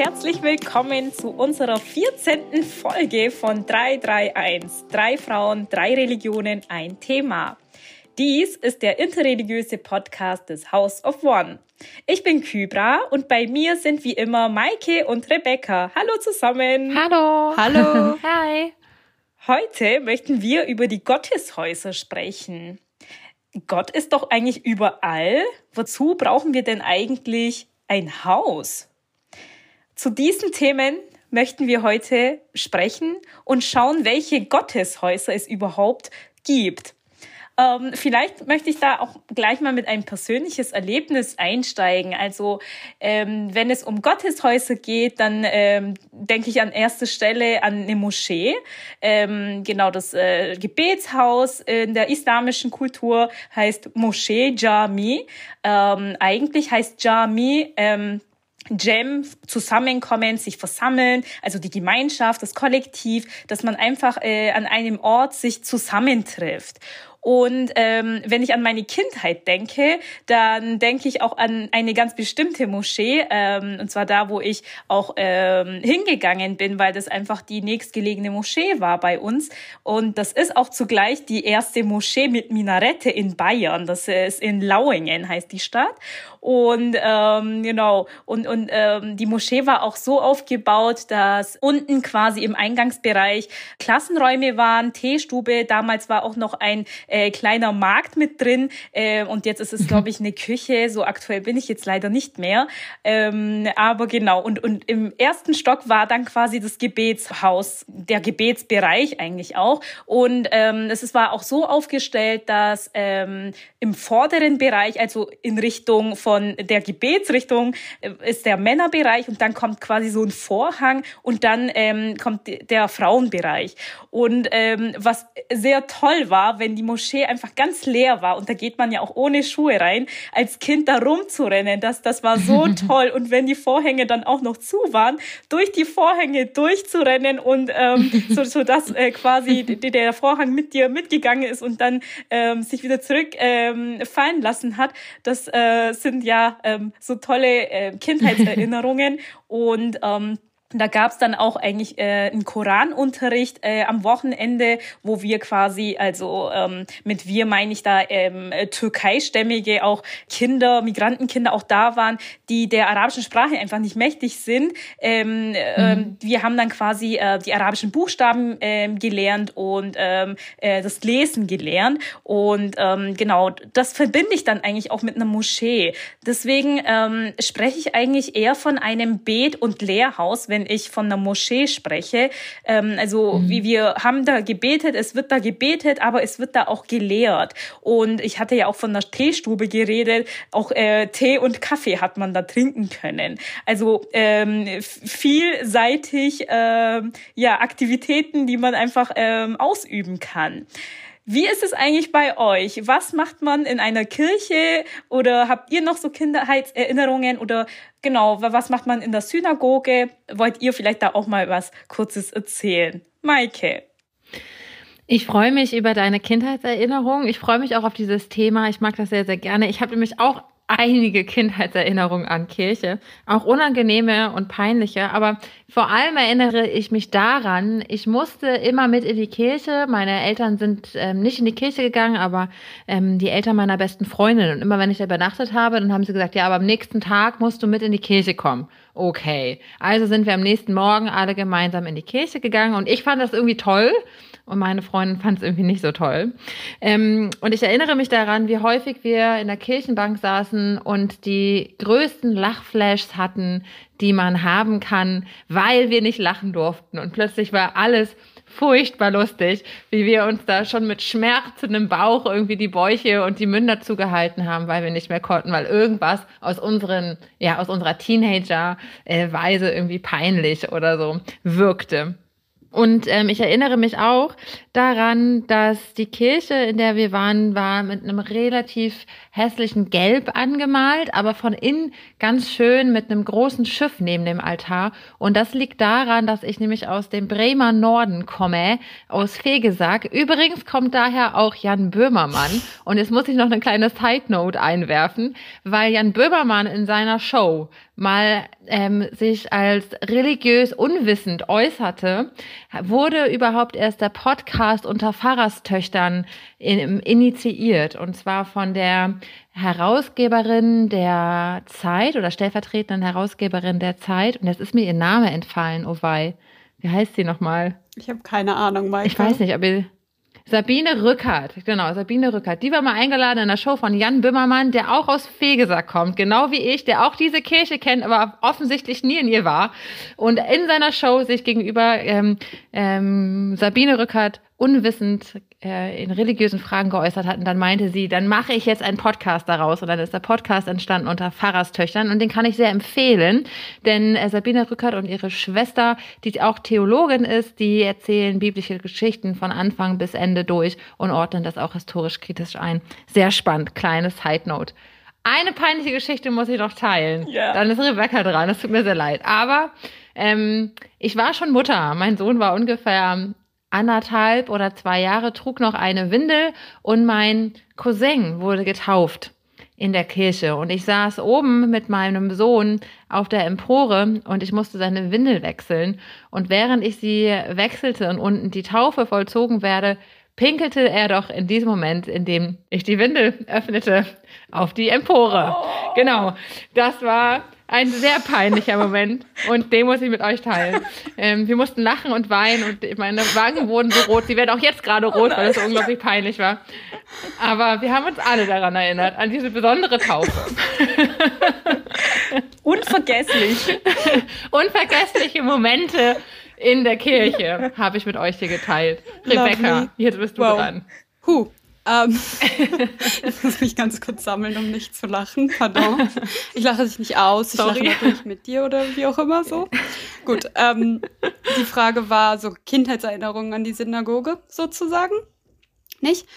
herzlich willkommen zu unserer 14. Folge von 331. Drei Frauen, drei Religionen, ein Thema. Dies ist der interreligiöse Podcast des House of One. Ich bin Kybra und bei mir sind wie immer Maike und Rebecca. Hallo zusammen. Hallo. Hallo. Hi. Heute möchten wir über die Gotteshäuser sprechen. Gott ist doch eigentlich überall. Wozu brauchen wir denn eigentlich ein Haus? Zu diesen Themen möchten wir heute sprechen und schauen, welche Gotteshäuser es überhaupt gibt. Ähm, vielleicht möchte ich da auch gleich mal mit einem persönliches Erlebnis einsteigen. Also ähm, wenn es um Gotteshäuser geht, dann ähm, denke ich an erster Stelle an eine Moschee. Ähm, genau, das äh, Gebetshaus in der islamischen Kultur heißt Moschee Jami. Ähm, eigentlich heißt Jami ähm, Jam zusammenkommen, sich versammeln, also die Gemeinschaft, das Kollektiv, dass man einfach äh, an einem Ort sich zusammentrifft. Und ähm, wenn ich an meine Kindheit denke, dann denke ich auch an eine ganz bestimmte Moschee, ähm, und zwar da, wo ich auch ähm, hingegangen bin, weil das einfach die nächstgelegene Moschee war bei uns. Und das ist auch zugleich die erste Moschee mit Minarette in Bayern. Das ist in Lauingen, heißt die Stadt. Und ähm, genau, und, und ähm, die Moschee war auch so aufgebaut, dass unten quasi im Eingangsbereich Klassenräume waren, Teestube. Damals war auch noch ein äh, kleiner Markt mit drin. Äh, und jetzt ist es, glaube ich, eine Küche. So aktuell bin ich jetzt leider nicht mehr. Ähm, aber genau, und, und im ersten Stock war dann quasi das Gebetshaus, der Gebetsbereich eigentlich auch. Und ähm, es war auch so aufgestellt, dass ähm, im vorderen Bereich, also in Richtung von von der Gebetsrichtung äh, ist der Männerbereich und dann kommt quasi so ein Vorhang und dann ähm, kommt der Frauenbereich. Und ähm, was sehr toll war, wenn die Moschee einfach ganz leer war und da geht man ja auch ohne Schuhe rein, als Kind da rumzurennen, das, das war so toll. Und wenn die Vorhänge dann auch noch zu waren, durch die Vorhänge durchzurennen und ähm, so, so dass äh, quasi der Vorhang mit dir mitgegangen ist und dann ähm, sich wieder zurück ähm, fallen lassen hat, das äh, sind sind ja ähm, so tolle äh, Kindheitserinnerungen. Und ähm, da gab's dann auch eigentlich äh, einen Koranunterricht äh, am Wochenende, wo wir quasi, also ähm, mit wir meine ich da ähm, türkeistämmige auch Kinder, Migrantenkinder auch da waren, die der arabischen Sprache einfach nicht mächtig sind. Ähm, ähm mhm. wir haben dann quasi äh, die arabischen Buchstaben ähm, gelernt und ähm, äh, das Lesen gelernt. Und ähm, genau, das verbinde ich dann eigentlich auch mit einer Moschee. Deswegen ähm, spreche ich eigentlich eher von einem Bet- und Lehrhaus, wenn wenn ich von einer Moschee spreche. Ähm, also mhm. wie wir haben da gebetet, es wird da gebetet, aber es wird da auch gelehrt. Und ich hatte ja auch von einer Teestube geredet, auch äh, Tee und Kaffee hat man da trinken können. Also ähm, vielseitig äh, ja Aktivitäten, die man einfach ähm, ausüben kann. Wie ist es eigentlich bei euch? Was macht man in einer Kirche oder habt ihr noch so Kinderheitserinnerungen oder genau, was macht man in der Synagoge? Wollt ihr vielleicht da auch mal was Kurzes erzählen? Maike. Ich freue mich über deine Kindheitserinnerung. Ich freue mich auch auf dieses Thema. Ich mag das sehr, sehr gerne. Ich habe nämlich auch einige Kindheitserinnerungen an Kirche, auch unangenehme und peinliche, aber vor allem erinnere ich mich daran, ich musste immer mit in die Kirche. Meine Eltern sind ähm, nicht in die Kirche gegangen, aber ähm, die Eltern meiner besten Freundin. Und immer wenn ich da übernachtet habe, dann haben sie gesagt, ja, aber am nächsten Tag musst du mit in die Kirche kommen. Okay. Also sind wir am nächsten Morgen alle gemeinsam in die Kirche gegangen und ich fand das irgendwie toll und meine Freundin fand es irgendwie nicht so toll. Ähm, und ich erinnere mich daran, wie häufig wir in der Kirchenbank saßen und die größten Lachflashs hatten, die man haben kann, weil wir nicht lachen durften. Und plötzlich war alles furchtbar lustig, wie wir uns da schon mit schmerzendem Bauch irgendwie die Bäuche und die Münder zugehalten haben, weil wir nicht mehr konnten, weil irgendwas aus unseren, ja, aus unserer Teenager-Weise irgendwie peinlich oder so wirkte. Und ähm, ich erinnere mich auch daran, dass die Kirche, in der wir waren, war mit einem relativ hässlichen Gelb angemalt, aber von innen ganz schön mit einem großen Schiff neben dem Altar. Und das liegt daran, dass ich nämlich aus dem Bremer Norden komme, aus Fegesack. Übrigens kommt daher auch Jan Böhmermann. Und jetzt muss ich noch eine kleine Side Note einwerfen, weil Jan Böhmermann in seiner Show mal ähm, sich als religiös unwissend äußerte, wurde überhaupt erst der Podcast unter Pfarrerstöchtern in, initiiert. Und zwar von der Herausgeberin der Zeit oder stellvertretenden Herausgeberin der Zeit. Und jetzt ist mir ihr Name entfallen, oh wei. Wie heißt sie nochmal? Ich habe keine Ahnung, Maike. Ich weiß nicht, aber Sabine Rückert, genau, Sabine Rückert. Die war mal eingeladen in der Show von Jan Böhmermann, der auch aus Fegesack kommt, genau wie ich, der auch diese Kirche kennt, aber offensichtlich nie in ihr war. Und in seiner Show sich gegenüber ähm, ähm, Sabine Rückert unwissend äh, in religiösen Fragen geäußert hat. Und dann meinte sie, dann mache ich jetzt einen Podcast daraus. Und dann ist der Podcast entstanden unter Pfarrerstöchtern. Und den kann ich sehr empfehlen. Denn äh, Sabine Rückert und ihre Schwester, die auch Theologin ist, die erzählen biblische Geschichten von Anfang bis Ende durch und ordnen das auch historisch kritisch ein. Sehr spannend. Kleine Side Note. Eine peinliche Geschichte muss ich noch teilen. Ja. Dann ist Rebecca dran. Das tut mir sehr leid. Aber ähm, ich war schon Mutter. Mein Sohn war ungefähr anderthalb oder zwei Jahre, trug noch eine Windel und mein Cousin wurde getauft in der Kirche. Und ich saß oben mit meinem Sohn auf der Empore und ich musste seine Windel wechseln. Und während ich sie wechselte und unten die Taufe vollzogen werde, pinkelte er doch in diesem Moment, in dem ich die Windel öffnete, auf die Empore. Oh. Genau. Das war ein sehr peinlicher Moment und den muss ich mit euch teilen. Ähm, wir mussten lachen und weinen und meine Wangen wurden so rot. Sie werden auch jetzt gerade rot, oh weil es so unglaublich peinlich war. Aber wir haben uns alle daran erinnert, an diese besondere Taufe. Unvergesslich. Unvergessliche Momente in der Kirche habe ich mit euch hier geteilt. Rebecca, jetzt bist du wow. dran. Huh. Ähm, ich muss mich ganz kurz sammeln, um nicht zu lachen. Pardon. Ich lache dich nicht aus. Ich Sorry. lache natürlich mit dir oder wie auch immer so. Gut. Ähm, die Frage war so Kindheitserinnerungen an die Synagoge sozusagen. Nicht?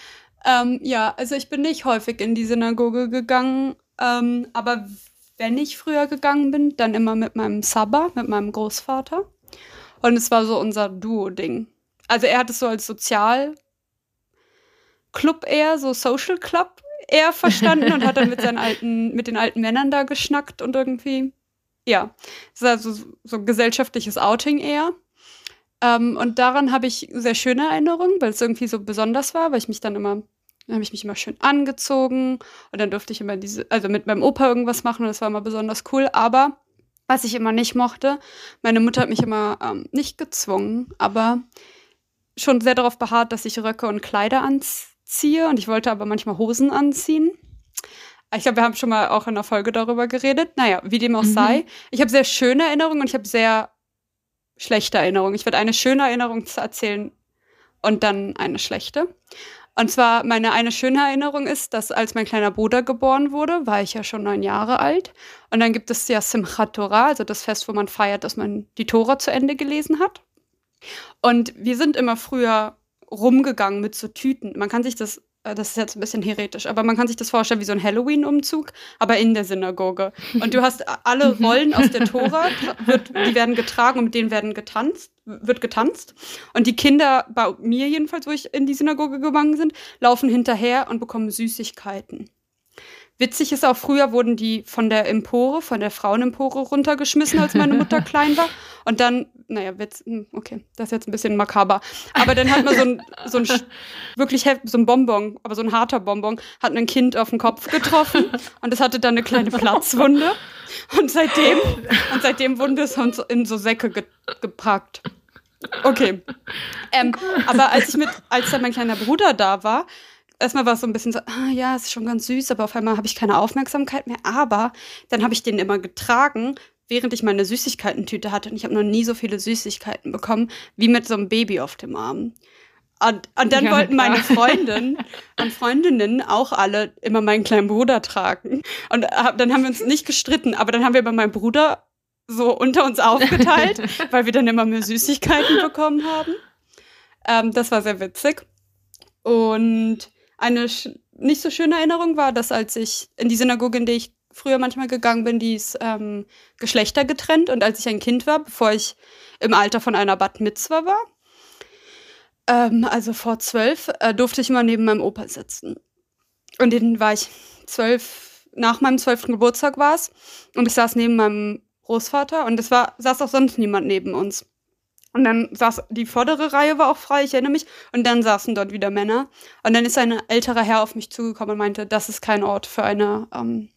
Ähm, ja, also ich bin nicht häufig in die Synagoge gegangen, ähm, aber wenn ich früher gegangen bin, dann immer mit meinem Sabba, mit meinem Großvater. Und es war so unser Duo-Ding. Also er hat es so als sozial Club eher, so Social Club eher verstanden und hat dann mit seinen alten, mit den alten Männern da geschnackt und irgendwie, ja, also so gesellschaftliches Outing eher. Ähm, und daran habe ich sehr schöne Erinnerungen, weil es irgendwie so besonders war, weil ich mich dann immer, dann habe ich mich immer schön angezogen und dann durfte ich immer diese, also mit meinem Opa irgendwas machen und das war immer besonders cool, aber was ich immer nicht mochte, meine Mutter hat mich immer ähm, nicht gezwungen, aber schon sehr darauf beharrt, dass ich Röcke und Kleider anziehe ziehe und ich wollte aber manchmal Hosen anziehen. Ich glaube, wir haben schon mal auch in der Folge darüber geredet. Naja, wie dem auch mhm. sei. Ich habe sehr schöne Erinnerungen und ich habe sehr schlechte Erinnerungen. Ich werde eine schöne Erinnerung erzählen und dann eine schlechte. Und zwar meine eine schöne Erinnerung ist, dass als mein kleiner Bruder geboren wurde, war ich ja schon neun Jahre alt. Und dann gibt es ja Simchat Torah, also das Fest, wo man feiert, dass man die Tora zu Ende gelesen hat. Und wir sind immer früher rumgegangen mit so Tüten. Man kann sich das, äh, das ist jetzt ein bisschen heretisch, aber man kann sich das vorstellen wie so ein Halloween-Umzug, aber in der Synagoge. Und du hast alle Rollen aus der Tora, wird, die werden getragen und mit denen werden getanzt, wird getanzt. Und die Kinder, bei mir jedenfalls, wo ich in die Synagoge gegangen sind, laufen hinterher und bekommen Süßigkeiten. Witzig ist auch, früher wurden die von der Empore, von der Frauenempore runtergeschmissen, als meine Mutter klein war. Und dann, naja, Witz, hm, okay, das ist jetzt ein bisschen makaber. Aber dann hat man so ein, so ein wirklich so ein Bonbon, aber so ein harter Bonbon, hat ein Kind auf den Kopf getroffen und es hatte dann eine kleine Platzwunde. Und seitdem, und seitdem wurden wir so in so Säcke ge gepackt. Okay. Ähm, aber als ich mit, als dann mein kleiner Bruder da war, erstmal war es so ein bisschen so, ah, ja, ist schon ganz süß, aber auf einmal habe ich keine Aufmerksamkeit mehr. Aber dann habe ich den immer getragen, während ich meine Süßigkeitentüte hatte. Und ich habe noch nie so viele Süßigkeiten bekommen, wie mit so einem Baby auf dem Arm. Und, und dann ja, wollten meine Freundinnen und Freundinnen auch alle immer meinen kleinen Bruder tragen. Und dann haben wir uns nicht gestritten, aber dann haben wir bei meinem Bruder so unter uns aufgeteilt, weil wir dann immer mehr Süßigkeiten bekommen haben. Ähm, das war sehr witzig. Und eine nicht so schöne Erinnerung war, dass als ich in die Synagoge, in die ich früher manchmal gegangen bin, die ist ähm, Geschlechter getrennt. Und als ich ein Kind war, bevor ich im Alter von einer Bat Mitzwa war, ähm, also vor zwölf, äh, durfte ich immer neben meinem Opa sitzen. Und den war ich zwölf, nach meinem zwölften Geburtstag war es. Und ich saß neben meinem Großvater und es war, saß auch sonst niemand neben uns. Und dann saß, die vordere Reihe war auch frei, ich erinnere mich. Und dann saßen dort wieder Männer. Und dann ist ein älterer Herr auf mich zugekommen und meinte, das ist kein Ort für eine, ähm,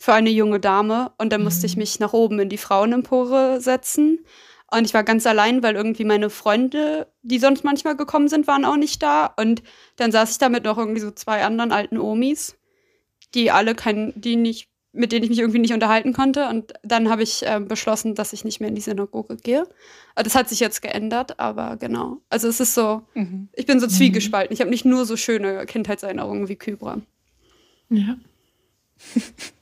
für eine junge Dame. Und dann musste ich mhm. mich nach oben in die Frauenempore setzen. Und ich war ganz allein, weil irgendwie meine Freunde, die sonst manchmal gekommen sind, waren auch nicht da. Und dann saß ich da mit noch irgendwie so zwei anderen alten Omis, die alle kein, die nicht mit denen ich mich irgendwie nicht unterhalten konnte. Und dann habe ich äh, beschlossen, dass ich nicht mehr in die Synagoge gehe. Äh, das hat sich jetzt geändert, aber genau. Also es ist so, mhm. ich bin so mhm. zwiegespalten. Ich habe nicht nur so schöne Kindheitserinnerungen wie Kybra. Ja.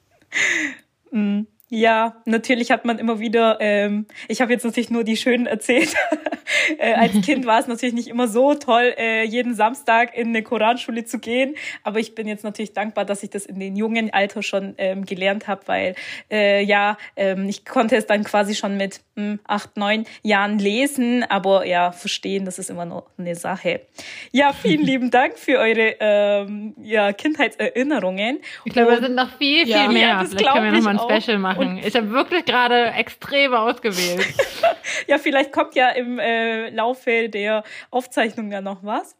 mhm. Ja, natürlich hat man immer wieder, ähm, ich habe jetzt natürlich nur die schönen erzählt. äh, als Kind war es natürlich nicht immer so toll, äh, jeden Samstag in eine Koranschule zu gehen. Aber ich bin jetzt natürlich dankbar, dass ich das in den jungen Alter schon ähm, gelernt habe, weil äh, ja, ähm, ich konnte es dann quasi schon mit hm, acht, neun Jahren lesen, aber ja, verstehen, das ist immer noch eine Sache. Ja, vielen lieben Dank für eure ähm, ja, Kindheitserinnerungen. Ich glaube, es sind noch viel, viel ja, mehr. Ja, Vielleicht können wir nochmal ein Special machen machen. Und ich habe wirklich gerade extrem ausgewählt. ja, vielleicht kommt ja im äh, Laufe der Aufzeichnung ja noch was.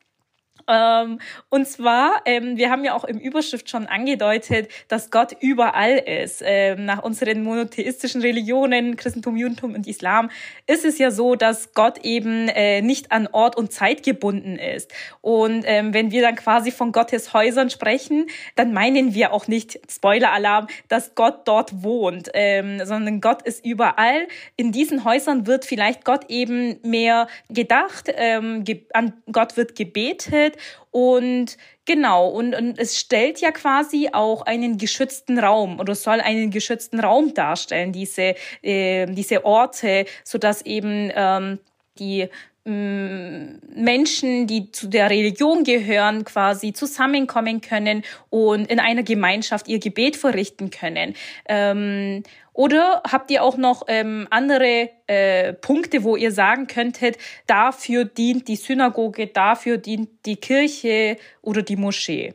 Ähm, und zwar, ähm, wir haben ja auch im Überschrift schon angedeutet, dass Gott überall ist. Ähm, nach unseren monotheistischen Religionen, Christentum, Judentum und Islam, ist es ja so, dass Gott eben äh, nicht an Ort und Zeit gebunden ist. Und ähm, wenn wir dann quasi von Gottes Häusern sprechen, dann meinen wir auch nicht, Spoiler-Alarm, dass Gott dort wohnt, ähm, sondern Gott ist überall. In diesen Häusern wird vielleicht Gott eben mehr gedacht, ähm, an Gott wird gebetet und genau, und, und es stellt ja quasi auch einen geschützten Raum oder soll einen geschützten Raum darstellen, diese, äh, diese Orte, sodass eben ähm, die mm, Menschen, die zu der Religion gehören, quasi zusammenkommen können und in einer Gemeinschaft ihr Gebet verrichten können. Oder habt ihr auch noch ähm, andere äh, Punkte, wo ihr sagen könntet, dafür dient die Synagoge, dafür dient die Kirche oder die Moschee?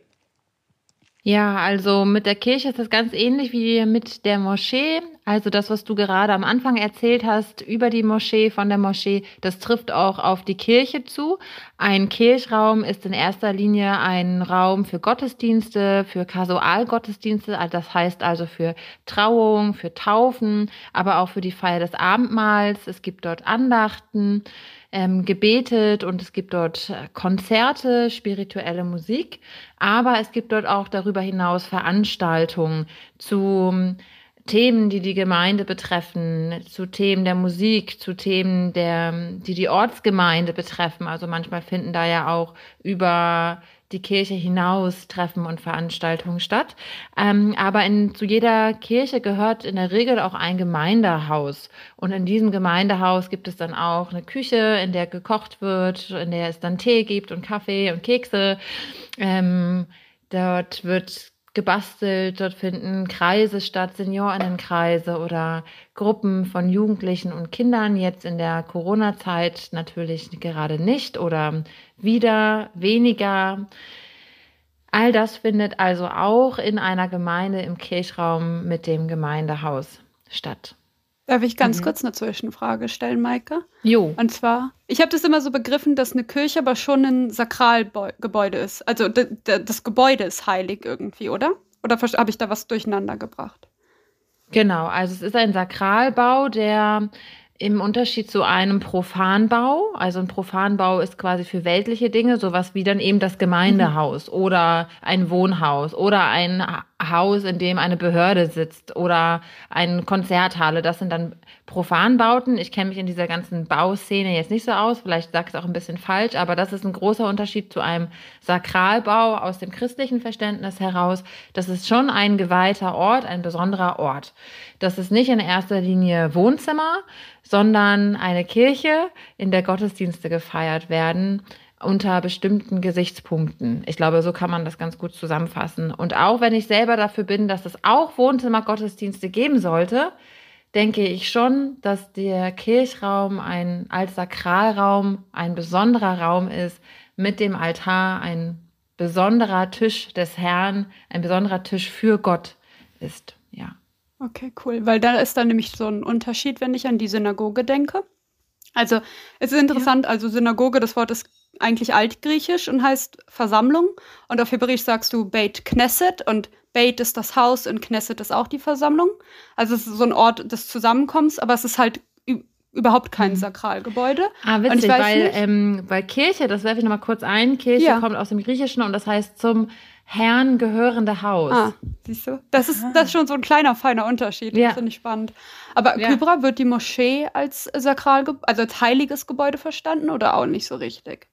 Ja, also mit der Kirche ist das ganz ähnlich wie mit der Moschee. Also das, was du gerade am Anfang erzählt hast über die Moschee, von der Moschee, das trifft auch auf die Kirche zu. Ein Kirchraum ist in erster Linie ein Raum für Gottesdienste, für Kasualgottesdienste, also das heißt also für Trauung, für Taufen, aber auch für die Feier des Abendmahls. Es gibt dort Andachten ähm, gebetet und es gibt dort äh, Konzerte, spirituelle Musik, aber es gibt dort auch darüber hinaus Veranstaltungen zu ähm, Themen, die die Gemeinde betreffen, zu Themen der Musik, zu Themen, der, die die Ortsgemeinde betreffen. Also manchmal finden da ja auch über die Kirche hinaus Treffen und Veranstaltungen statt. Ähm, aber in, zu jeder Kirche gehört in der Regel auch ein Gemeindehaus. Und in diesem Gemeindehaus gibt es dann auch eine Küche, in der gekocht wird, in der es dann Tee gibt und Kaffee und Kekse. Ähm, dort wird gebastelt, dort finden Kreise statt, Seniorinnenkreise oder Gruppen von Jugendlichen und Kindern, jetzt in der Corona-Zeit natürlich gerade nicht oder wieder weniger. All das findet also auch in einer Gemeinde im Kirchraum mit dem Gemeindehaus statt. Darf ich ganz mhm. kurz eine Zwischenfrage stellen, Maike? Jo. Und zwar, ich habe das immer so begriffen, dass eine Kirche aber schon ein Sakralgebäude ist. Also das Gebäude ist heilig irgendwie, oder? Oder habe ich da was durcheinander gebracht? Genau, also es ist ein Sakralbau, der im Unterschied zu einem Profanbau, also ein Profanbau ist quasi für weltliche Dinge, sowas wie dann eben das Gemeindehaus mhm. oder ein Wohnhaus oder ein Haus, in dem eine Behörde sitzt oder eine Konzerthalle. Das sind dann Profanbauten. Ich kenne mich in dieser ganzen Bauszene jetzt nicht so aus, vielleicht sage ich es auch ein bisschen falsch, aber das ist ein großer Unterschied zu einem Sakralbau aus dem christlichen Verständnis heraus. Das ist schon ein geweihter Ort, ein besonderer Ort. Das ist nicht in erster Linie Wohnzimmer, sondern eine Kirche, in der Gottesdienste gefeiert werden unter bestimmten Gesichtspunkten. Ich glaube, so kann man das ganz gut zusammenfassen. Und auch wenn ich selber dafür bin, dass es auch Wohnzimmergottesdienste geben sollte, denke ich schon, dass der Kirchraum ein, als Sakralraum ein besonderer Raum ist, mit dem Altar ein besonderer Tisch des Herrn, ein besonderer Tisch für Gott ist. Ja. Okay, cool. Weil da ist dann nämlich so ein Unterschied, wenn ich an die Synagoge denke. Also es ist interessant, ja. also Synagoge, das Wort ist eigentlich altgriechisch und heißt Versammlung. Und auf Hebräisch sagst du Beit Knesset und Beit ist das Haus und Knesset ist auch die Versammlung. Also es ist so ein Ort des Zusammenkommens, aber es ist halt überhaupt kein mhm. Sakralgebäude. Ah, witzig, weil, ähm, weil Kirche, das werfe ich nochmal kurz ein, Kirche ja. kommt aus dem Griechischen und das heißt zum Herrn gehörende Haus. Ah, siehst du? Das ist, das ist schon so ein kleiner, feiner Unterschied. Ja. Das finde ich spannend. Aber ja. Kybra, wird die Moschee als Sakralgebäude, also als heiliges Gebäude verstanden oder auch nicht so richtig?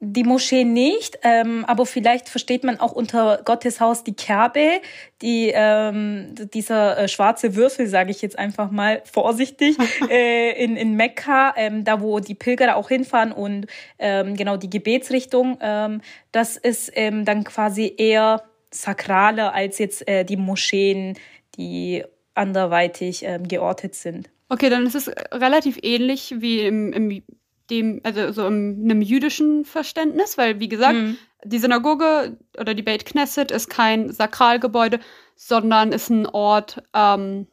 Die Moschee nicht, ähm, aber vielleicht versteht man auch unter Gotteshaus die Kerbe, die ähm, dieser äh, schwarze Würfel, sage ich jetzt einfach mal vorsichtig, äh, in, in Mekka, ähm, da wo die Pilger auch hinfahren und ähm, genau die Gebetsrichtung, ähm, das ist ähm, dann quasi eher sakraler als jetzt äh, die Moscheen, die anderweitig ähm, geortet sind. Okay, dann ist es relativ ähnlich wie im, im dem, also so in einem jüdischen Verständnis, weil wie gesagt, mhm. die Synagoge oder die Beit Knesset ist kein Sakralgebäude, sondern ist ein Ort ähm,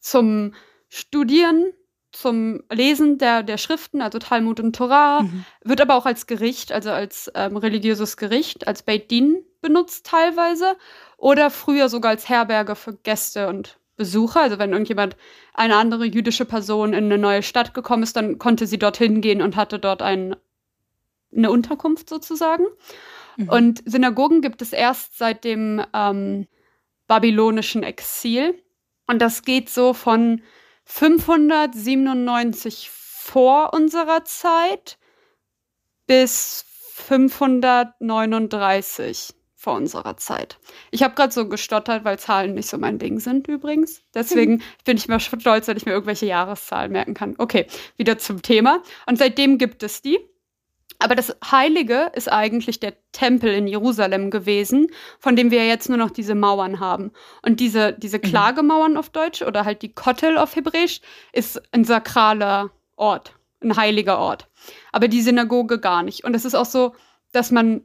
zum Studieren, zum Lesen der, der Schriften, also Talmud und Torah, mhm. wird aber auch als Gericht, also als ähm, religiöses Gericht, als Beit Din benutzt teilweise oder früher sogar als Herberge für Gäste und Besucher. Also wenn irgendjemand, eine andere jüdische Person in eine neue Stadt gekommen ist, dann konnte sie dorthin gehen und hatte dort ein, eine Unterkunft sozusagen. Mhm. Und Synagogen gibt es erst seit dem ähm, babylonischen Exil. Und das geht so von 597 vor unserer Zeit bis 539 vor unserer Zeit. Ich habe gerade so gestottert, weil Zahlen nicht so mein Ding sind übrigens. Deswegen bin ich mir stolz, wenn ich mir irgendwelche Jahreszahlen merken kann. Okay, wieder zum Thema. Und seitdem gibt es die. Aber das Heilige ist eigentlich der Tempel in Jerusalem gewesen, von dem wir jetzt nur noch diese Mauern haben. Und diese, diese mhm. Klagemauern auf Deutsch oder halt die Kottel auf Hebräisch ist ein sakraler Ort, ein heiliger Ort. Aber die Synagoge gar nicht. Und es ist auch so, dass man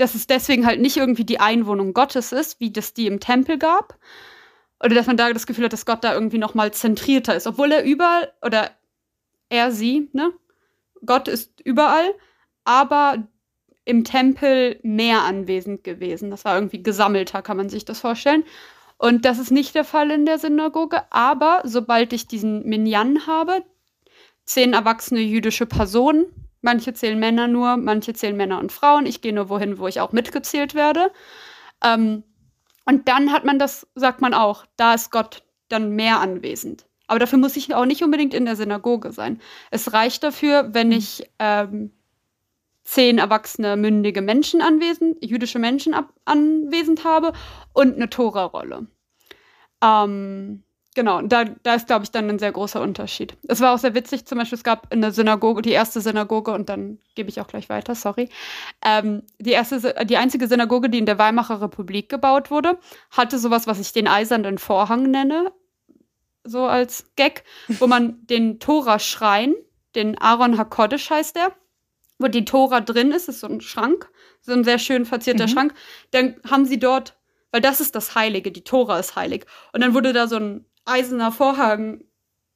dass es deswegen halt nicht irgendwie die Einwohnung Gottes ist, wie das die im Tempel gab. Oder dass man da das Gefühl hat, dass Gott da irgendwie noch mal zentrierter ist. Obwohl er überall, oder er, sie, ne? Gott ist überall, aber im Tempel mehr anwesend gewesen. Das war irgendwie gesammelter, kann man sich das vorstellen. Und das ist nicht der Fall in der Synagoge. Aber sobald ich diesen Minyan habe, zehn erwachsene jüdische Personen, Manche zählen Männer nur, manche zählen Männer und Frauen. Ich gehe nur wohin, wo ich auch mitgezählt werde. Ähm, und dann hat man das, sagt man auch, da ist Gott dann mehr anwesend. Aber dafür muss ich auch nicht unbedingt in der Synagoge sein. Es reicht dafür, wenn ich ähm, zehn erwachsene, mündige Menschen anwesend, jüdische Menschen anwesend habe und eine Tora-Rolle. Ähm, Genau, da, da ist, glaube ich, dann ein sehr großer Unterschied. Es war auch sehr witzig, zum Beispiel, es gab in der Synagoge, die erste Synagoge, und dann gebe ich auch gleich weiter, sorry. Ähm, die, erste, die einzige Synagoge, die in der Weimarer Republik gebaut wurde, hatte sowas, was ich den eisernen Vorhang nenne, so als Gag, wo man den Tora-Schrein, den Aaron HaKodesh heißt der, wo die Tora drin ist, ist so ein Schrank, so ein sehr schön verzierter mhm. Schrank, dann haben sie dort weil das ist das Heilige, die Tora ist heilig. Und dann wurde da so ein eiserner Vorhang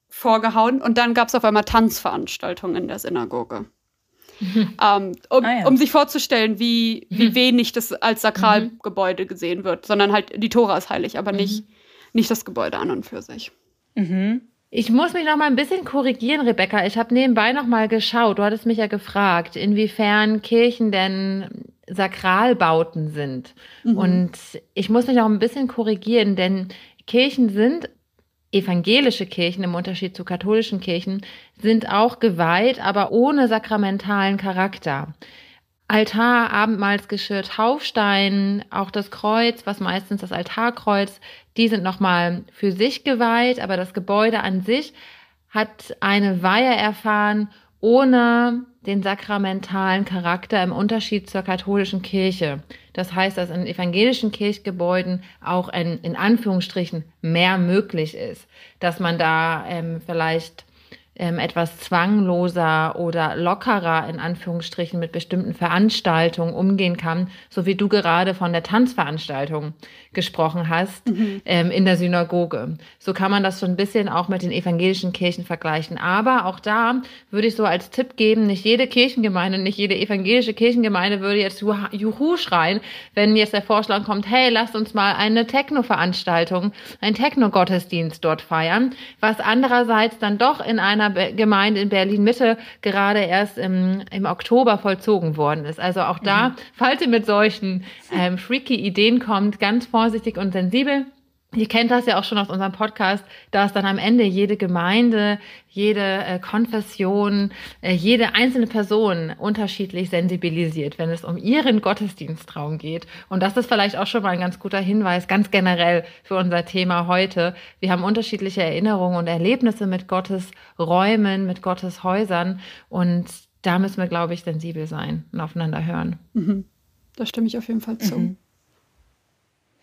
vorgehauen und dann gab es auf einmal Tanzveranstaltungen in der Synagoge. Mhm. Ähm, um, ah, ja. um, sich vorzustellen, wie, wie mhm. wenig das als Sakralgebäude gesehen wird, sondern halt die Tora ist heilig, aber nicht, mhm. nicht das Gebäude an und für sich. Mhm. Ich muss mich noch mal ein bisschen korrigieren, Rebecca. Ich habe nebenbei noch mal geschaut. Du hattest mich ja gefragt, inwiefern Kirchen denn Sakralbauten sind. Mhm. Und ich muss mich noch ein bisschen korrigieren, denn Kirchen sind evangelische Kirchen im Unterschied zu katholischen Kirchen sind auch geweiht, aber ohne sakramentalen Charakter. Altar, Abendmahlsgeschirr, Taufstein, auch das Kreuz, was meistens das Altarkreuz, die sind nochmal für sich geweiht, aber das Gebäude an sich hat eine Weihe erfahren ohne den sakramentalen Charakter im Unterschied zur katholischen Kirche. Das heißt, dass in evangelischen Kirchgebäuden auch ein, in Anführungsstrichen mehr möglich ist, dass man da ähm, vielleicht ähm, etwas zwangloser oder lockerer in Anführungsstrichen mit bestimmten Veranstaltungen umgehen kann, so wie du gerade von der Tanzveranstaltung gesprochen hast mhm. ähm, in der Synagoge. So kann man das so ein bisschen auch mit den evangelischen Kirchen vergleichen. Aber auch da würde ich so als Tipp geben, nicht jede Kirchengemeinde, nicht jede evangelische Kirchengemeinde würde jetzt Juhu schreien, wenn jetzt der Vorschlag kommt, hey, lasst uns mal eine Techno-Veranstaltung, ein Techno-Gottesdienst dort feiern, was andererseits dann doch in einer Gemeinde in Berlin-Mitte gerade erst im, im Oktober vollzogen worden ist. Also auch da, mhm. falls ihr mit solchen ähm, freaky Ideen kommt, ganz vorsichtig und sensibel. Ihr kennt das ja auch schon aus unserem Podcast, dass dann am Ende jede Gemeinde, jede äh, Konfession, äh, jede einzelne Person unterschiedlich sensibilisiert, wenn es um ihren Gottesdienstraum geht. Und das ist vielleicht auch schon mal ein ganz guter Hinweis, ganz generell für unser Thema heute. Wir haben unterschiedliche Erinnerungen und Erlebnisse mit Gottes Räumen, mit Gottes Häusern. Und da müssen wir, glaube ich, sensibel sein und aufeinander hören. Mhm. Da stimme ich auf jeden Fall zu. Mhm.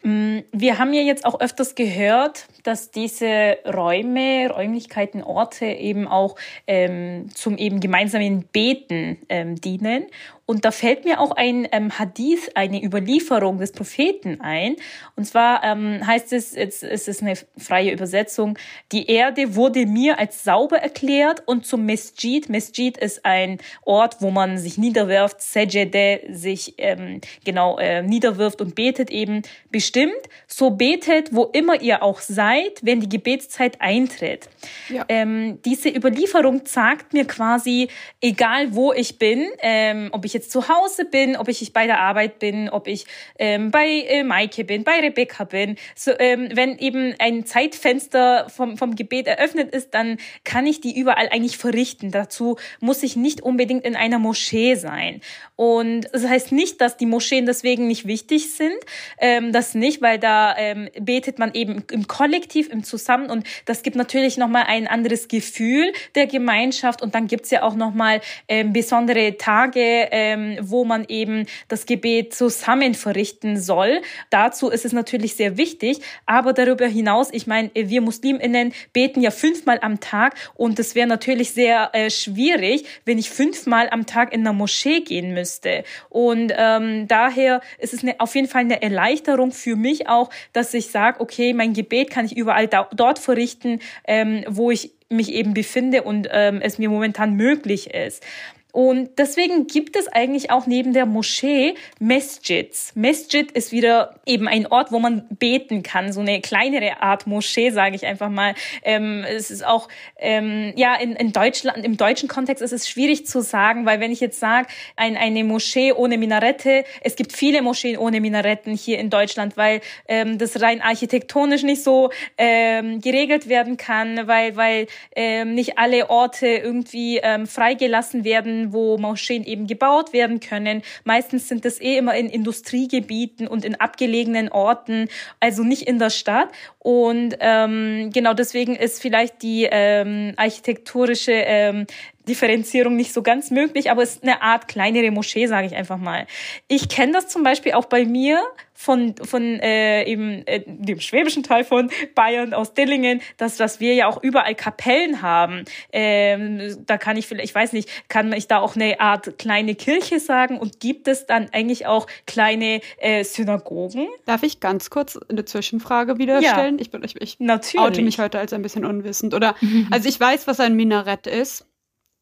Mm, wir haben ja jetzt auch öfters gehört, dass diese Räume, Räumlichkeiten, Orte eben auch ähm, zum eben gemeinsamen Beten ähm, dienen. Und da fällt mir auch ein ähm, Hadith, eine Überlieferung des Propheten ein. Und zwar ähm, heißt es, jetzt ist es eine freie Übersetzung, die Erde wurde mir als sauber erklärt und zum Mesjid. Mesjid ist ein Ort, wo man sich niederwirft, Sejede sich ähm, genau äh, niederwirft und betet eben bestimmt. So betet, wo immer ihr auch seid, wenn die Gebetszeit eintritt. Ja. Ähm, diese Überlieferung sagt mir quasi, egal wo ich bin, ähm, ob ich jetzt jetzt zu Hause bin, ob ich bei der Arbeit bin, ob ich ähm, bei äh, Maike bin, bei Rebecca bin. So, ähm, wenn eben ein Zeitfenster vom, vom Gebet eröffnet ist, dann kann ich die überall eigentlich verrichten. Dazu muss ich nicht unbedingt in einer Moschee sein. Und das heißt nicht, dass die Moscheen deswegen nicht wichtig sind. Ähm, das nicht, weil da ähm, betet man eben im Kollektiv, im Zusammen und das gibt natürlich nochmal ein anderes Gefühl der Gemeinschaft und dann gibt's ja auch nochmal ähm, besondere Tage, ähm, wo man eben das Gebet zusammen verrichten soll. Dazu ist es natürlich sehr wichtig, aber darüber hinaus, ich meine, wir Musliminnen beten ja fünfmal am Tag und es wäre natürlich sehr äh, schwierig, wenn ich fünfmal am Tag in einer Moschee gehen müsste müsste. Und ähm, daher ist es eine, auf jeden Fall eine Erleichterung für mich auch, dass ich sage, okay, mein Gebet kann ich überall da, dort verrichten, ähm, wo ich mich eben befinde und ähm, es mir momentan möglich ist. Und deswegen gibt es eigentlich auch neben der Moschee Mesjids. Mesjid ist wieder eben ein Ort, wo man beten kann, so eine kleinere Art Moschee, sage ich einfach mal. Ähm, es ist auch ähm, ja in, in Deutschland im deutschen Kontext ist es schwierig zu sagen, weil wenn ich jetzt sage ein, eine Moschee ohne Minarette, es gibt viele Moscheen ohne Minaretten hier in Deutschland, weil ähm, das rein architektonisch nicht so ähm, geregelt werden kann, weil weil ähm, nicht alle Orte irgendwie ähm, freigelassen werden wo Moscheen eben gebaut werden können. Meistens sind das eh immer in Industriegebieten und in abgelegenen Orten, also nicht in der Stadt. Und ähm, genau deswegen ist vielleicht die ähm, architektonische ähm, Differenzierung nicht so ganz möglich, aber es ist eine Art kleinere Moschee, sage ich einfach mal. Ich kenne das zum Beispiel auch bei mir von von äh, eben äh, dem schwäbischen Teil von Bayern aus Dillingen, dass dass wir ja auch überall Kapellen haben. Ähm, da kann ich vielleicht, ich weiß nicht, kann ich da auch eine Art kleine Kirche sagen und gibt es dann eigentlich auch kleine äh, Synagogen? Darf ich ganz kurz eine Zwischenfrage wieder ja, stellen? Ich bin ich, ich Natürlich. oute mich heute als ein bisschen unwissend oder also ich weiß, was ein Minarett ist.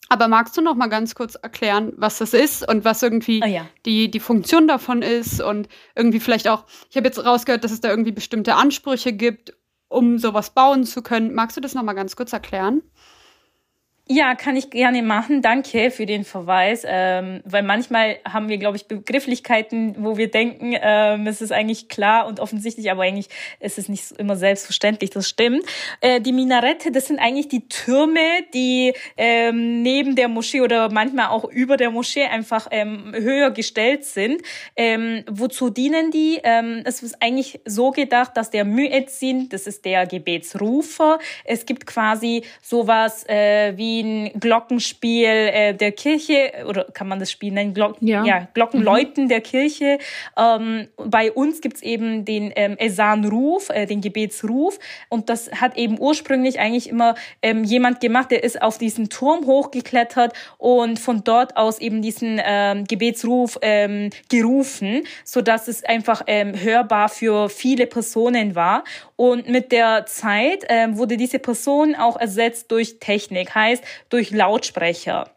Aber magst du noch mal ganz kurz erklären, was das ist und was irgendwie oh ja. die, die Funktion davon ist und irgendwie vielleicht auch, ich habe jetzt rausgehört, dass es da irgendwie bestimmte Ansprüche gibt, um sowas bauen zu können. Magst du das noch mal ganz kurz erklären? Ja, kann ich gerne machen. Danke für den Verweis, ähm, weil manchmal haben wir, glaube ich, Begrifflichkeiten, wo wir denken, ähm, es ist eigentlich klar und offensichtlich, aber eigentlich ist es nicht immer selbstverständlich. Das stimmt. Äh, die Minarette, das sind eigentlich die Türme, die ähm, neben der Moschee oder manchmal auch über der Moschee einfach ähm, höher gestellt sind. Ähm, wozu dienen die? Ähm, es ist eigentlich so gedacht, dass der Müezzin, das ist der Gebetsrufer, es gibt quasi sowas äh, wie den Glockenspiel äh, der Kirche, oder kann man das Spiel nennen? Glock ja. ja. Glockenläuten mhm. der Kirche. Ähm, bei uns gibt's eben den ähm, Esan-Ruf, äh, den Gebetsruf. Und das hat eben ursprünglich eigentlich immer ähm, jemand gemacht, der ist auf diesen Turm hochgeklettert und von dort aus eben diesen ähm, Gebetsruf ähm, gerufen, so dass es einfach ähm, hörbar für viele Personen war. Und mit der Zeit ähm, wurde diese Person auch ersetzt durch Technik, heißt durch Lautsprecher.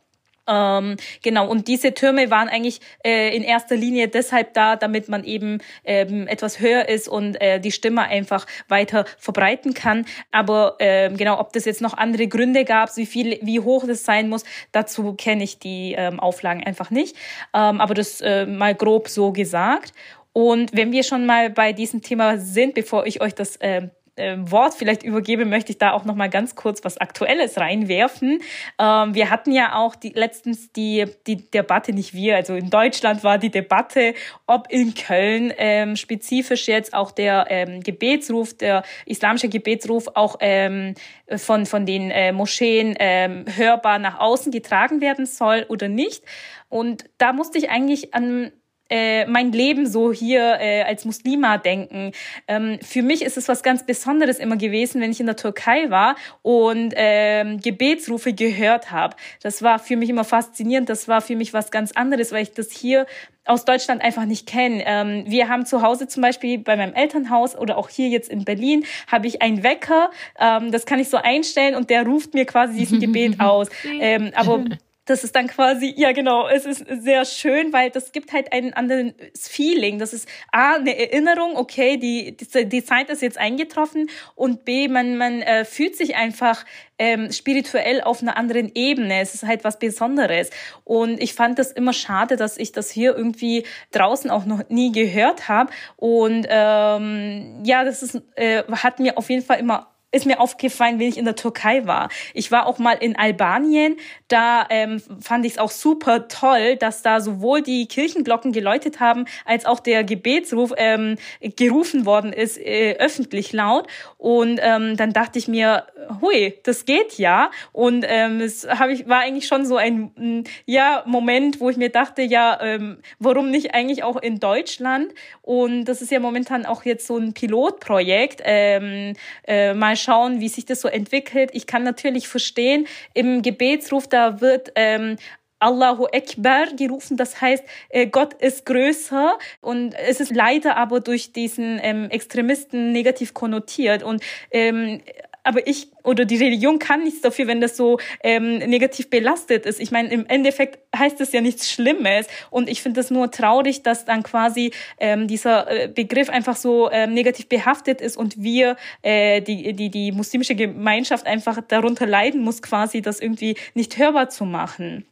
Ähm, genau, und diese Türme waren eigentlich äh, in erster Linie deshalb da, damit man eben ähm, etwas höher ist und äh, die Stimme einfach weiter verbreiten kann. Aber ähm, genau, ob das jetzt noch andere Gründe gab, wie viel, wie hoch das sein muss, dazu kenne ich die ähm, Auflagen einfach nicht. Ähm, aber das äh, mal grob so gesagt. Und wenn wir schon mal bei diesem Thema sind, bevor ich euch das äh, Wort vielleicht übergebe, möchte ich da auch noch mal ganz kurz was Aktuelles reinwerfen. Ähm, wir hatten ja auch die, letztens die, die Debatte, nicht wir, also in Deutschland war die Debatte, ob in Köln ähm, spezifisch jetzt auch der ähm, Gebetsruf, der islamische Gebetsruf auch ähm, von, von den äh, Moscheen ähm, hörbar nach außen getragen werden soll oder nicht. Und da musste ich eigentlich an äh, mein Leben so hier äh, als Muslima denken. Ähm, für mich ist es was ganz Besonderes immer gewesen, wenn ich in der Türkei war und ähm, Gebetsrufe gehört habe. Das war für mich immer faszinierend. Das war für mich was ganz anderes, weil ich das hier aus Deutschland einfach nicht kenne. Ähm, wir haben zu Hause zum Beispiel bei meinem Elternhaus oder auch hier jetzt in Berlin habe ich einen Wecker. Ähm, das kann ich so einstellen und der ruft mir quasi diesen Gebet aus. Ähm, aber das ist dann quasi, ja genau, es ist sehr schön, weil das gibt halt einen anderen Feeling. Das ist A, eine Erinnerung, okay, die, die, die Zeit ist jetzt eingetroffen und B, man, man äh, fühlt sich einfach ähm, spirituell auf einer anderen Ebene. Es ist halt was Besonderes. Und ich fand das immer schade, dass ich das hier irgendwie draußen auch noch nie gehört habe. Und ähm, ja, das ist, äh, hat mir auf jeden Fall immer ist mir aufgefallen, wenn ich in der Türkei war. Ich war auch mal in Albanien. Da ähm, fand ich es auch super toll, dass da sowohl die Kirchenglocken geläutet haben, als auch der Gebetsruf ähm, gerufen worden ist, äh, öffentlich laut. Und ähm, dann dachte ich mir, hui, das geht ja. Und ähm, es hab ich, war eigentlich schon so ein mm, ja, Moment, wo ich mir dachte, ja, ähm, warum nicht eigentlich auch in Deutschland? Und das ist ja momentan auch jetzt so ein Pilotprojekt. Ähm, äh, mal schauen, wie sich das so entwickelt. Ich kann natürlich verstehen, im Gebetsruf, da wird ähm, Allahu Akbar gerufen, das heißt, äh, Gott ist größer und es ist leider aber durch diesen ähm, Extremisten negativ konnotiert und ähm, aber ich oder die Religion kann nichts dafür, wenn das so ähm, negativ belastet ist. Ich meine, im Endeffekt heißt es ja nichts Schlimmes und ich finde es nur traurig, dass dann quasi ähm, dieser äh, Begriff einfach so ähm, negativ behaftet ist und wir, äh, die, die, die muslimische Gemeinschaft einfach darunter leiden muss, quasi das irgendwie nicht hörbar zu machen.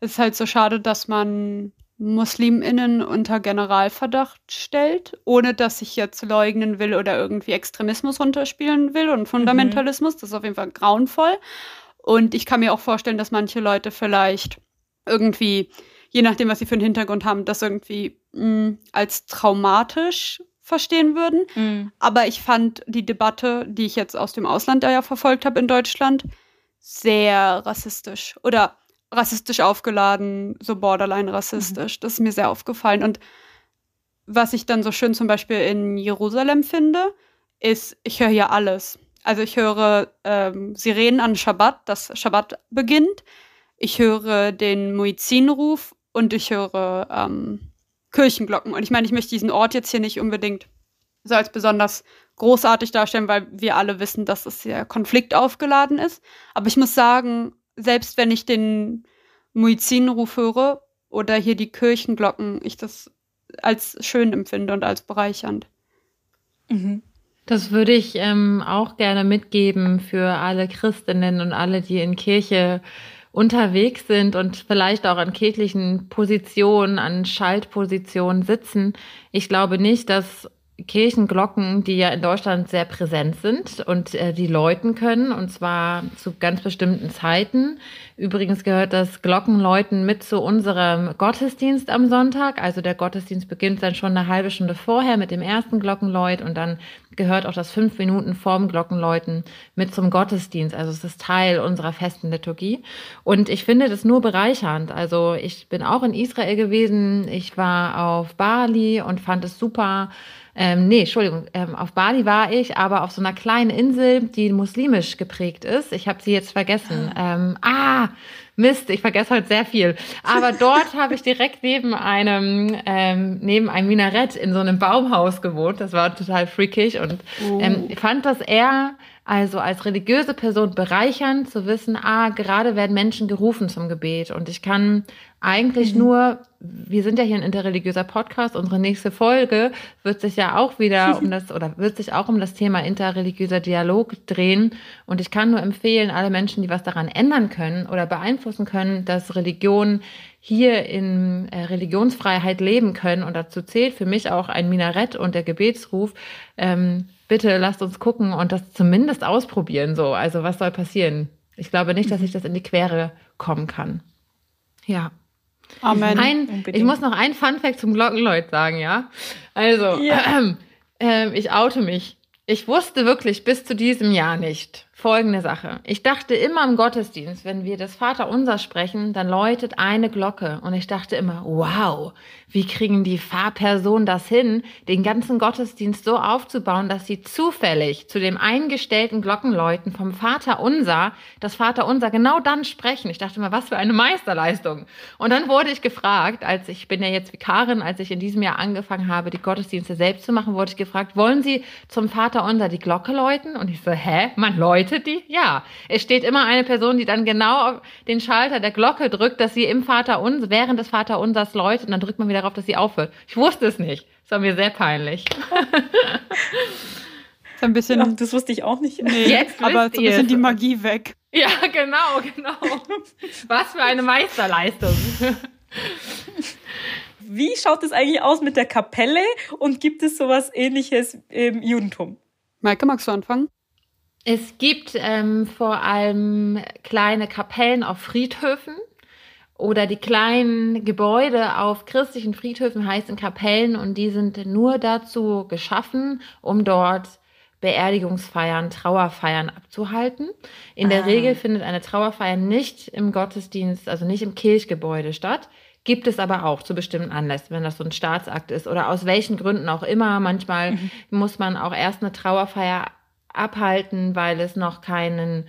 Es ist halt so schade, dass man MuslimInnen unter Generalverdacht stellt, ohne dass ich jetzt leugnen will oder irgendwie Extremismus runterspielen will und Fundamentalismus. Mhm. Das ist auf jeden Fall grauenvoll. Und ich kann mir auch vorstellen, dass manche Leute vielleicht irgendwie, je nachdem, was sie für einen Hintergrund haben, das irgendwie mh, mm, als traumatisch verstehen würden. Mhm. Aber ich fand die Debatte, die ich jetzt aus dem Ausland ja verfolgt habe in Deutschland, sehr rassistisch. Oder rassistisch aufgeladen, so borderline rassistisch. Mhm. Das ist mir sehr aufgefallen. Und was ich dann so schön zum Beispiel in Jerusalem finde, ist, ich höre hier alles. Also ich höre ähm, Sirenen an Schabbat, dass Schabbat beginnt. Ich höre den Muizzinruf und ich höre ähm, Kirchenglocken. Und ich meine, ich möchte diesen Ort jetzt hier nicht unbedingt so als besonders großartig darstellen, weil wir alle wissen, dass es sehr konfliktaufgeladen ist. Aber ich muss sagen, selbst wenn ich den Muizzinruf höre oder hier die Kirchenglocken, ich das als schön empfinde und als bereichernd. Mhm. Das würde ich ähm, auch gerne mitgeben für alle Christinnen und alle, die in Kirche unterwegs sind und vielleicht auch an kirchlichen Positionen, an Schaltpositionen sitzen. Ich glaube nicht, dass Kirchenglocken, die ja in Deutschland sehr präsent sind und äh, die läuten können, und zwar zu ganz bestimmten Zeiten, Übrigens gehört das Glockenläuten mit zu unserem Gottesdienst am Sonntag. Also der Gottesdienst beginnt dann schon eine halbe Stunde vorher mit dem ersten Glockenläut und dann gehört auch das fünf Minuten vorm Glockenläuten mit zum Gottesdienst. Also es ist Teil unserer festen Liturgie. Und ich finde das nur bereichernd. Also ich bin auch in Israel gewesen. Ich war auf Bali und fand es super ähm, nee, Entschuldigung, ähm, auf Bali war ich, aber auf so einer kleinen Insel, die muslimisch geprägt ist. Ich habe sie jetzt vergessen. Ähm, ah, Mist, ich vergesse heute sehr viel. Aber dort habe ich direkt neben einem, ähm, neben einem Minarett in so einem Baumhaus gewohnt. Das war total freakig und ähm, ich fand das eher also als religiöse Person bereichernd zu wissen, ah, gerade werden Menschen gerufen zum Gebet. Und ich kann eigentlich mhm. nur, wir sind ja hier ein interreligiöser Podcast, unsere nächste Folge wird sich ja auch wieder um das, oder wird sich auch um das Thema interreligiöser Dialog drehen. Und ich kann nur empfehlen, alle Menschen, die was daran ändern können oder beeinflussen können, dass Religion hier in äh, Religionsfreiheit leben können. Und dazu zählt für mich auch ein Minarett und der Gebetsruf. Ähm, bitte lasst uns gucken und das zumindest ausprobieren. So, also was soll passieren? Ich glaube nicht, dass ich das in die Quere kommen kann. Ja. Amen. Ein, ich muss noch ein Funfact zum Glockenläut sagen, ja. Also, ja. Äh, ich oute mich. Ich wusste wirklich bis zu diesem Jahr nicht, folgende Sache. Ich dachte immer im Gottesdienst, wenn wir das Vaterunser sprechen, dann läutet eine Glocke. Und ich dachte immer, wow, wie kriegen die Fahrpersonen das hin, den ganzen Gottesdienst so aufzubauen, dass sie zufällig zu dem eingestellten Glockenläuten vom Vaterunser das Vaterunser genau dann sprechen. Ich dachte immer, was für eine Meisterleistung. Und dann wurde ich gefragt, als ich bin ja jetzt Vikarin, als ich in diesem Jahr angefangen habe, die Gottesdienste selbst zu machen, wurde ich gefragt, wollen Sie zum Vaterunser die Glocke läuten? Und ich so, hä, man läutet Läutet die? Ja. Es steht immer eine Person, die dann genau auf den Schalter der Glocke drückt, dass sie im Vater uns, während des Vater unsers läutet, und dann drückt man wieder darauf, dass sie aufhört. Ich wusste es nicht. Das war mir sehr peinlich. ein bisschen. Ach, das wusste ich auch nicht. Nee, Jetzt aber so ein bisschen die Magie weg. Ja, genau, genau. Was für eine Meisterleistung. Wie schaut es eigentlich aus mit der Kapelle und gibt es sowas ähnliches im Judentum? Maike, magst du anfangen? Es gibt ähm, vor allem kleine Kapellen auf Friedhöfen oder die kleinen Gebäude auf christlichen Friedhöfen heißen Kapellen und die sind nur dazu geschaffen, um dort Beerdigungsfeiern, Trauerfeiern abzuhalten. In der ah. Regel findet eine Trauerfeier nicht im Gottesdienst, also nicht im Kirchgebäude statt. Gibt es aber auch zu bestimmten Anlässen, wenn das so ein Staatsakt ist oder aus welchen Gründen auch immer. Manchmal mhm. muss man auch erst eine Trauerfeier abhalten, weil es noch keinen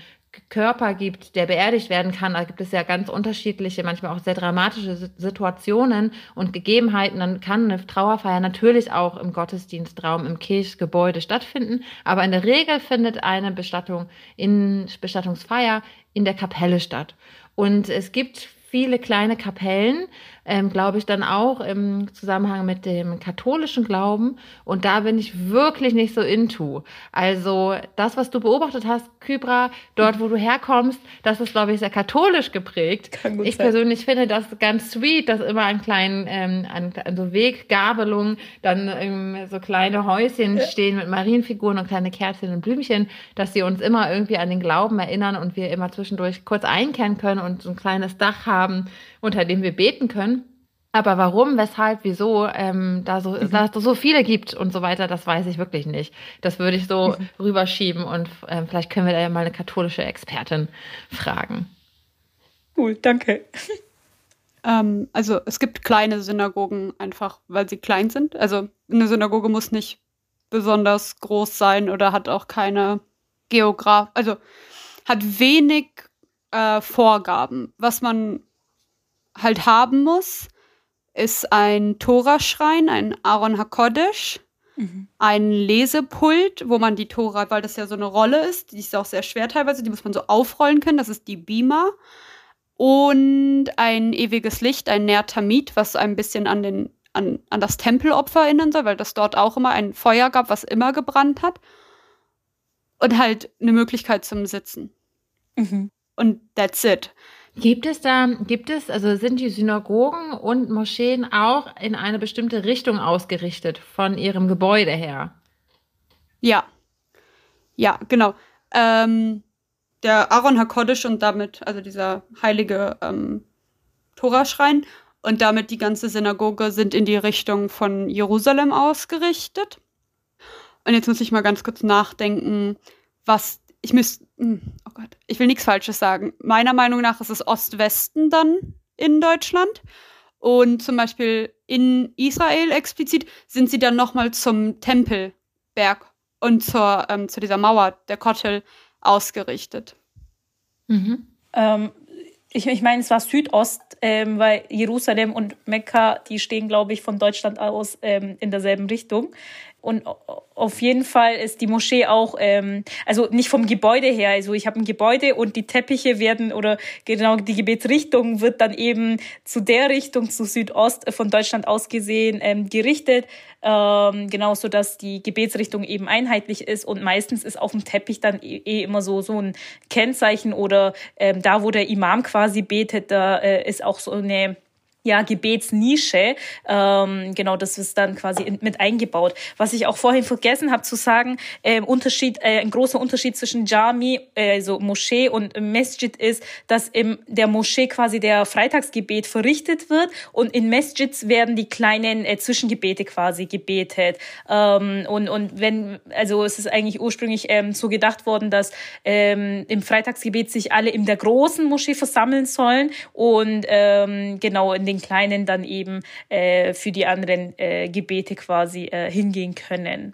Körper gibt, der beerdigt werden kann. Da gibt es ja ganz unterschiedliche, manchmal auch sehr dramatische Situationen und Gegebenheiten. Dann kann eine Trauerfeier natürlich auch im Gottesdienstraum, im Kirchgebäude stattfinden. Aber in der Regel findet eine Bestattung in Bestattungsfeier in der Kapelle statt. Und es gibt viele kleine Kapellen, ähm, glaube ich, dann auch im Zusammenhang mit dem katholischen Glauben. Und da bin ich wirklich nicht so into. Also das, was du beobachtet hast, Kybra, dort, wo du herkommst, das ist, glaube ich, sehr katholisch geprägt. ich sein. persönlich finde das ganz sweet, dass immer an kleinen, ähm, an, an so Weggabelungen dann ähm, so kleine Häuschen ja. stehen mit Marienfiguren und kleine Kerzchen und Blümchen, dass sie uns immer irgendwie an den Glauben erinnern und wir immer zwischendurch kurz einkehren können und so ein kleines Dach haben, unter dem wir beten können. Aber warum, weshalb, wieso ähm, da so, mhm. da es so viele gibt und so weiter, das weiß ich wirklich nicht. Das würde ich so mhm. rüberschieben und ähm, vielleicht können wir da ja mal eine katholische Expertin fragen. Cool, danke. Ähm, also es gibt kleine Synagogen einfach, weil sie klein sind. Also eine Synagoge muss nicht besonders groß sein oder hat auch keine Geograf, also hat wenig äh, Vorgaben, was man halt haben muss ist ein Toraschrein, ein Aaron HaKodesh, mhm. ein Lesepult, wo man die Tora, weil das ja so eine Rolle ist, die ist auch sehr schwer teilweise, die muss man so aufrollen können, das ist die Bima. Und ein ewiges Licht, ein Nertamit, was ein bisschen an, den, an, an das Tempelopfer erinnern soll, weil das dort auch immer ein Feuer gab, was immer gebrannt hat. Und halt eine Möglichkeit zum Sitzen. Mhm. Und that's it. Gibt es da, gibt es, also sind die Synagogen und Moscheen auch in eine bestimmte Richtung ausgerichtet von ihrem Gebäude her? Ja. Ja, genau. Ähm, der Aaron HaKodesh und damit, also dieser heilige ähm, Toraschrein und damit die ganze Synagoge sind in die Richtung von Jerusalem ausgerichtet. Und jetzt muss ich mal ganz kurz nachdenken, was ich müsste, hm, oh Gott, ich will nichts Falsches sagen. Meiner Meinung nach ist es Ost-Westen dann in Deutschland. Und zum Beispiel in Israel explizit sind sie dann nochmal zum Tempelberg und zur, ähm, zu dieser Mauer, der Kotel, ausgerichtet. Mhm. Ähm, ich, ich meine, es war Südost, ähm, weil Jerusalem und Mekka, die stehen, glaube ich, von Deutschland aus ähm, in derselben Richtung. Und auf jeden Fall ist die Moschee auch, ähm, also nicht vom Gebäude her, also ich habe ein Gebäude und die Teppiche werden oder genau die Gebetsrichtung wird dann eben zu der Richtung, zu Südost von Deutschland aus gesehen ähm, gerichtet, ähm, genau so dass die Gebetsrichtung eben einheitlich ist und meistens ist auf dem Teppich dann eh, eh immer so so ein Kennzeichen oder ähm, da, wo der Imam quasi betet, da äh, ist auch so eine ja, Gebetsnische. Ähm, genau, das ist dann quasi in, mit eingebaut. Was ich auch vorhin vergessen habe zu sagen, äh, Unterschied, äh, ein großer Unterschied zwischen Jami, äh, also Moschee und Masjid ist, dass im der Moschee quasi der Freitagsgebet verrichtet wird und in Masjids werden die kleinen äh, Zwischengebete quasi gebetet. Ähm, und, und wenn, also es ist eigentlich ursprünglich ähm, so gedacht worden, dass ähm, im Freitagsgebet sich alle in der großen Moschee versammeln sollen und ähm, genau in den Kleinen dann eben äh, für die anderen äh, Gebete quasi äh, hingehen können.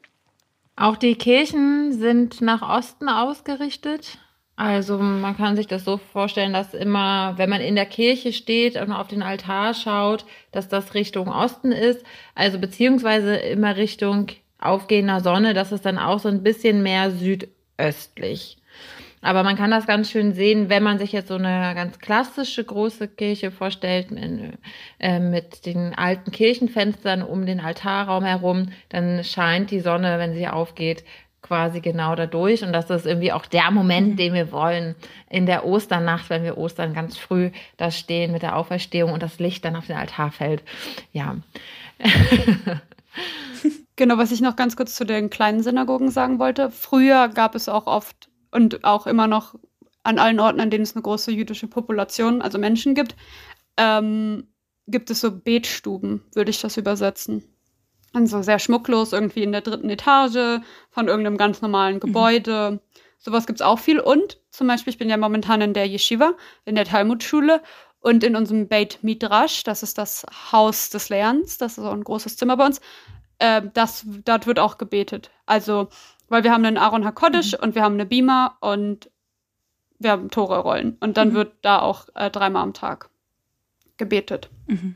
Auch die Kirchen sind nach Osten ausgerichtet. Also man kann sich das so vorstellen, dass immer, wenn man in der Kirche steht und auf den Altar schaut, dass das Richtung Osten ist. Also beziehungsweise immer Richtung aufgehender Sonne, das ist dann auch so ein bisschen mehr südöstlich. Aber man kann das ganz schön sehen, wenn man sich jetzt so eine ganz klassische große Kirche vorstellt, in, äh, mit den alten Kirchenfenstern um den Altarraum herum, dann scheint die Sonne, wenn sie aufgeht, quasi genau dadurch. Und das ist irgendwie auch der Moment, mhm. den wir wollen in der Osternacht, wenn wir Ostern ganz früh da stehen mit der Auferstehung und das Licht dann auf den Altar fällt. Ja. Genau, was ich noch ganz kurz zu den kleinen Synagogen sagen wollte. Früher gab es auch oft und auch immer noch an allen Orten, an denen es eine große jüdische Population, also Menschen gibt, ähm, gibt es so Betstuben, würde ich das übersetzen. Also sehr schmucklos, irgendwie in der dritten Etage von irgendeinem ganz normalen mhm. Gebäude. Mhm. Sowas gibt es auch viel. Und zum Beispiel, ich bin ja momentan in der Yeshiva, in der Talmudschule und in unserem Beit Midrash, das ist das Haus des Lernens, das ist so ein großes Zimmer bei uns, äh, das, dort wird auch gebetet. Also weil wir haben einen Aaron Hakodisch mhm. und wir haben eine Beamer und wir haben Tore-Rollen. Und dann mhm. wird da auch äh, dreimal am Tag gebetet. Mhm.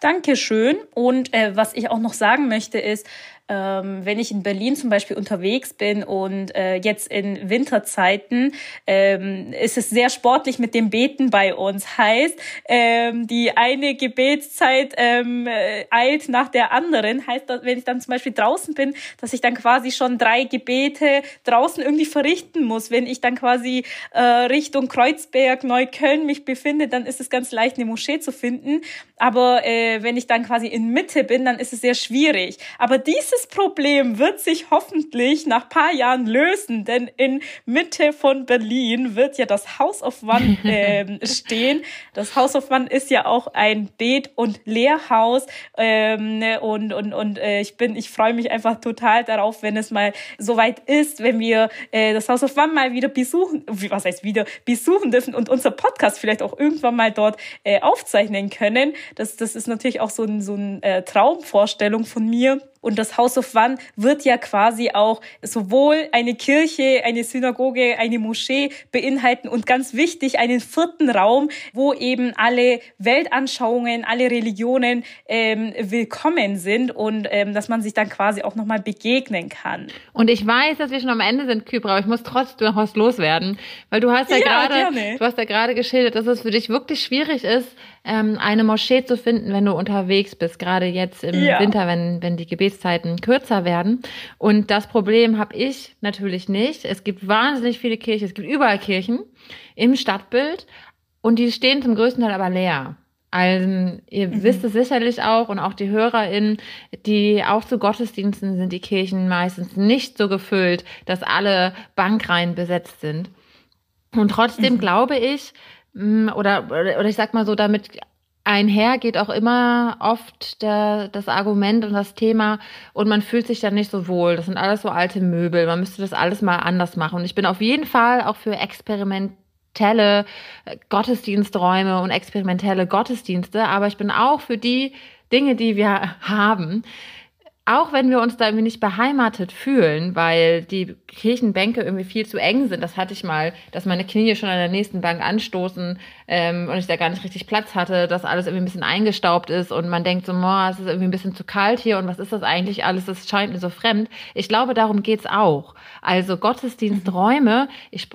Dankeschön. Und äh, was ich auch noch sagen möchte ist, ähm, wenn ich in Berlin zum Beispiel unterwegs bin und äh, jetzt in Winterzeiten ähm, ist es sehr sportlich mit dem Beten bei uns. Heißt, ähm, die eine Gebetszeit ähm, äh, eilt nach der anderen. Heißt, wenn ich dann zum Beispiel draußen bin, dass ich dann quasi schon drei Gebete draußen irgendwie verrichten muss. Wenn ich dann quasi äh, Richtung Kreuzberg, Neukölln mich befinde, dann ist es ganz leicht, eine Moschee zu finden. Aber äh, wenn ich dann quasi in Mitte bin, dann ist es sehr schwierig. Aber diese dieses Problem wird sich hoffentlich nach paar Jahren lösen, denn in Mitte von Berlin wird ja das House of One äh, stehen. Das House of One ist ja auch ein Bet- und Lehrhaus ähm, und und und äh, ich bin, ich freue mich einfach total darauf, wenn es mal soweit ist, wenn wir äh, das House of One mal wieder besuchen, was heißt wieder besuchen dürfen und unser Podcast vielleicht auch irgendwann mal dort äh, aufzeichnen können. Das das ist natürlich auch so ein so ein äh, Traumvorstellung von mir und das House of One wird ja quasi auch sowohl eine Kirche, eine Synagoge, eine Moschee beinhalten und ganz wichtig einen vierten Raum, wo eben alle Weltanschauungen, alle Religionen ähm, willkommen sind und ähm, dass man sich dann quasi auch nochmal begegnen kann. Und ich weiß, dass wir schon am Ende sind, Kybra, aber ich muss trotzdem noch was loswerden, weil du hast ja, ja gerade, du hast ja gerade geschildert, dass es für dich wirklich schwierig ist, ähm, eine Moschee zu finden, wenn du unterwegs bist, gerade jetzt im ja. Winter, wenn, wenn die Gebetszeiten kürzer werden. Und das Problem habe ich natürlich nicht. Es gibt wahnsinnig viele Kirchen, es gibt überall Kirchen im Stadtbild und die stehen zum größten Teil aber leer. Also, ihr mhm. wisst es sicherlich auch und auch die HörerInnen, die auch zu Gottesdiensten sind die Kirchen meistens nicht so gefüllt, dass alle Bankreihen besetzt sind. Und trotzdem mhm. glaube ich, oder, oder ich sag mal so, damit einher geht auch immer oft der, das Argument und das Thema und man fühlt sich dann nicht so wohl. Das sind alles so alte Möbel. Man müsste das alles mal anders machen. Und ich bin auf jeden Fall auch für experimentelle äh, Gottesdiensträume und experimentelle Gottesdienste, aber ich bin auch für die Dinge, die wir haben, auch wenn wir uns da irgendwie nicht beheimatet fühlen, weil die Kirchenbänke irgendwie viel zu eng sind, das hatte ich mal, dass meine Knie schon an der nächsten Bank anstoßen ähm, und ich da gar nicht richtig Platz hatte, dass alles irgendwie ein bisschen eingestaubt ist und man denkt so, boah, es ist irgendwie ein bisschen zu kalt hier und was ist das eigentlich alles, das scheint mir so fremd. Ich glaube, darum geht's auch. Also Gottesdiensträume, ich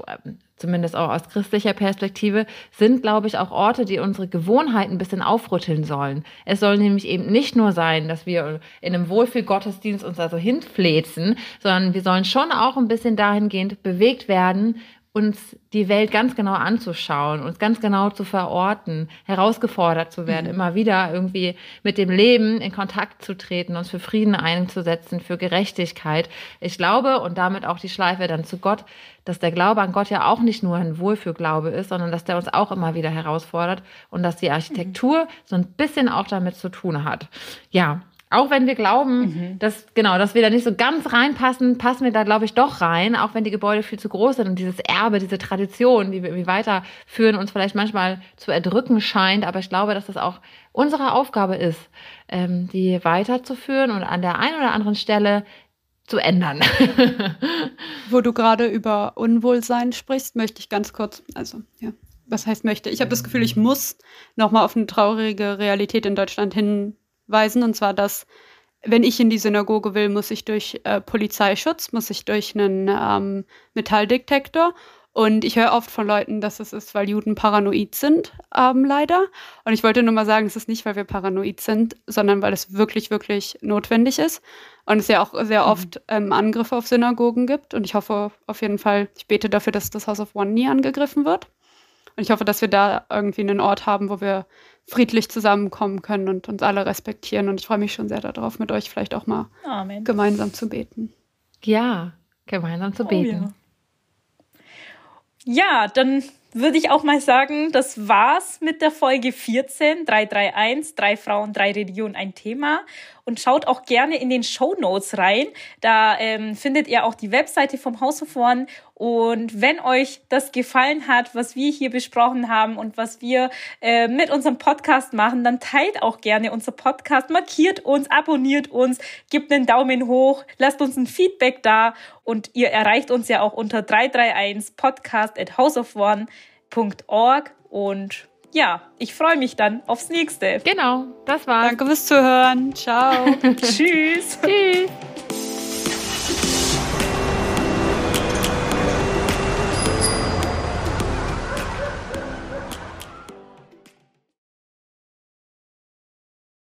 zumindest auch aus christlicher Perspektive, sind, glaube ich, auch Orte, die unsere Gewohnheiten ein bisschen aufrütteln sollen. Es soll nämlich eben nicht nur sein, dass wir in einem Wohlfühlgottesdienst uns da so hinfläzen, sondern wir sollen schon auch ein bisschen dahingehend bewegt werden, uns die Welt ganz genau anzuschauen, uns ganz genau zu verorten, herausgefordert zu werden, mhm. immer wieder irgendwie mit dem Leben in Kontakt zu treten, uns für Frieden einzusetzen, für Gerechtigkeit. Ich glaube, und damit auch die Schleife dann zu Gott, dass der Glaube an Gott ja auch nicht nur ein Wohlfühlglaube ist, sondern dass der uns auch immer wieder herausfordert und dass die Architektur so ein bisschen auch damit zu tun hat. Ja, auch wenn wir glauben, mhm. dass, genau, dass wir da nicht so ganz reinpassen, passen wir da, glaube ich, doch rein, auch wenn die Gebäude viel zu groß sind und dieses Erbe, diese Tradition, die wir irgendwie weiterführen, uns vielleicht manchmal zu erdrücken scheint. Aber ich glaube, dass das auch unsere Aufgabe ist, ähm, die weiterzuführen und an der einen oder anderen Stelle zu ändern. Wo du gerade über Unwohlsein sprichst, möchte ich ganz kurz, also ja, was heißt möchte? Ich habe das Gefühl, ich muss nochmal auf eine traurige Realität in Deutschland hin weisen, und zwar, dass wenn ich in die Synagoge will, muss ich durch äh, Polizeischutz, muss ich durch einen ähm, Metalldetektor. Und ich höre oft von Leuten, dass es ist, weil Juden paranoid sind, ähm, leider. Und ich wollte nur mal sagen, es ist nicht, weil wir paranoid sind, sondern weil es wirklich, wirklich notwendig ist. Und es ja auch sehr mhm. oft ähm, Angriffe auf Synagogen gibt. Und ich hoffe auf jeden Fall, ich bete dafür, dass das House of One nie angegriffen wird. Und ich hoffe, dass wir da irgendwie einen Ort haben, wo wir friedlich zusammenkommen können und uns alle respektieren. Und ich freue mich schon sehr darauf, mit euch vielleicht auch mal Amen. gemeinsam zu beten. Ja, gemeinsam zu beten. Oh, ja. ja, dann würde ich auch mal sagen, das war's mit der Folge 14, 331, drei Frauen, drei Religionen, ein Thema. Und schaut auch gerne in den Show Notes rein. Da ähm, findet ihr auch die Webseite vom House of One. Und wenn euch das gefallen hat, was wir hier besprochen haben und was wir äh, mit unserem Podcast machen, dann teilt auch gerne unser Podcast, markiert uns, abonniert uns, gibt einen Daumen hoch, lasst uns ein Feedback da und ihr erreicht uns ja auch unter 331 podcast at houseofone.org und ja, ich freue mich dann aufs nächste. Genau, das war's. Danke fürs Zuhören. Ciao. Tschüss. Tschüss.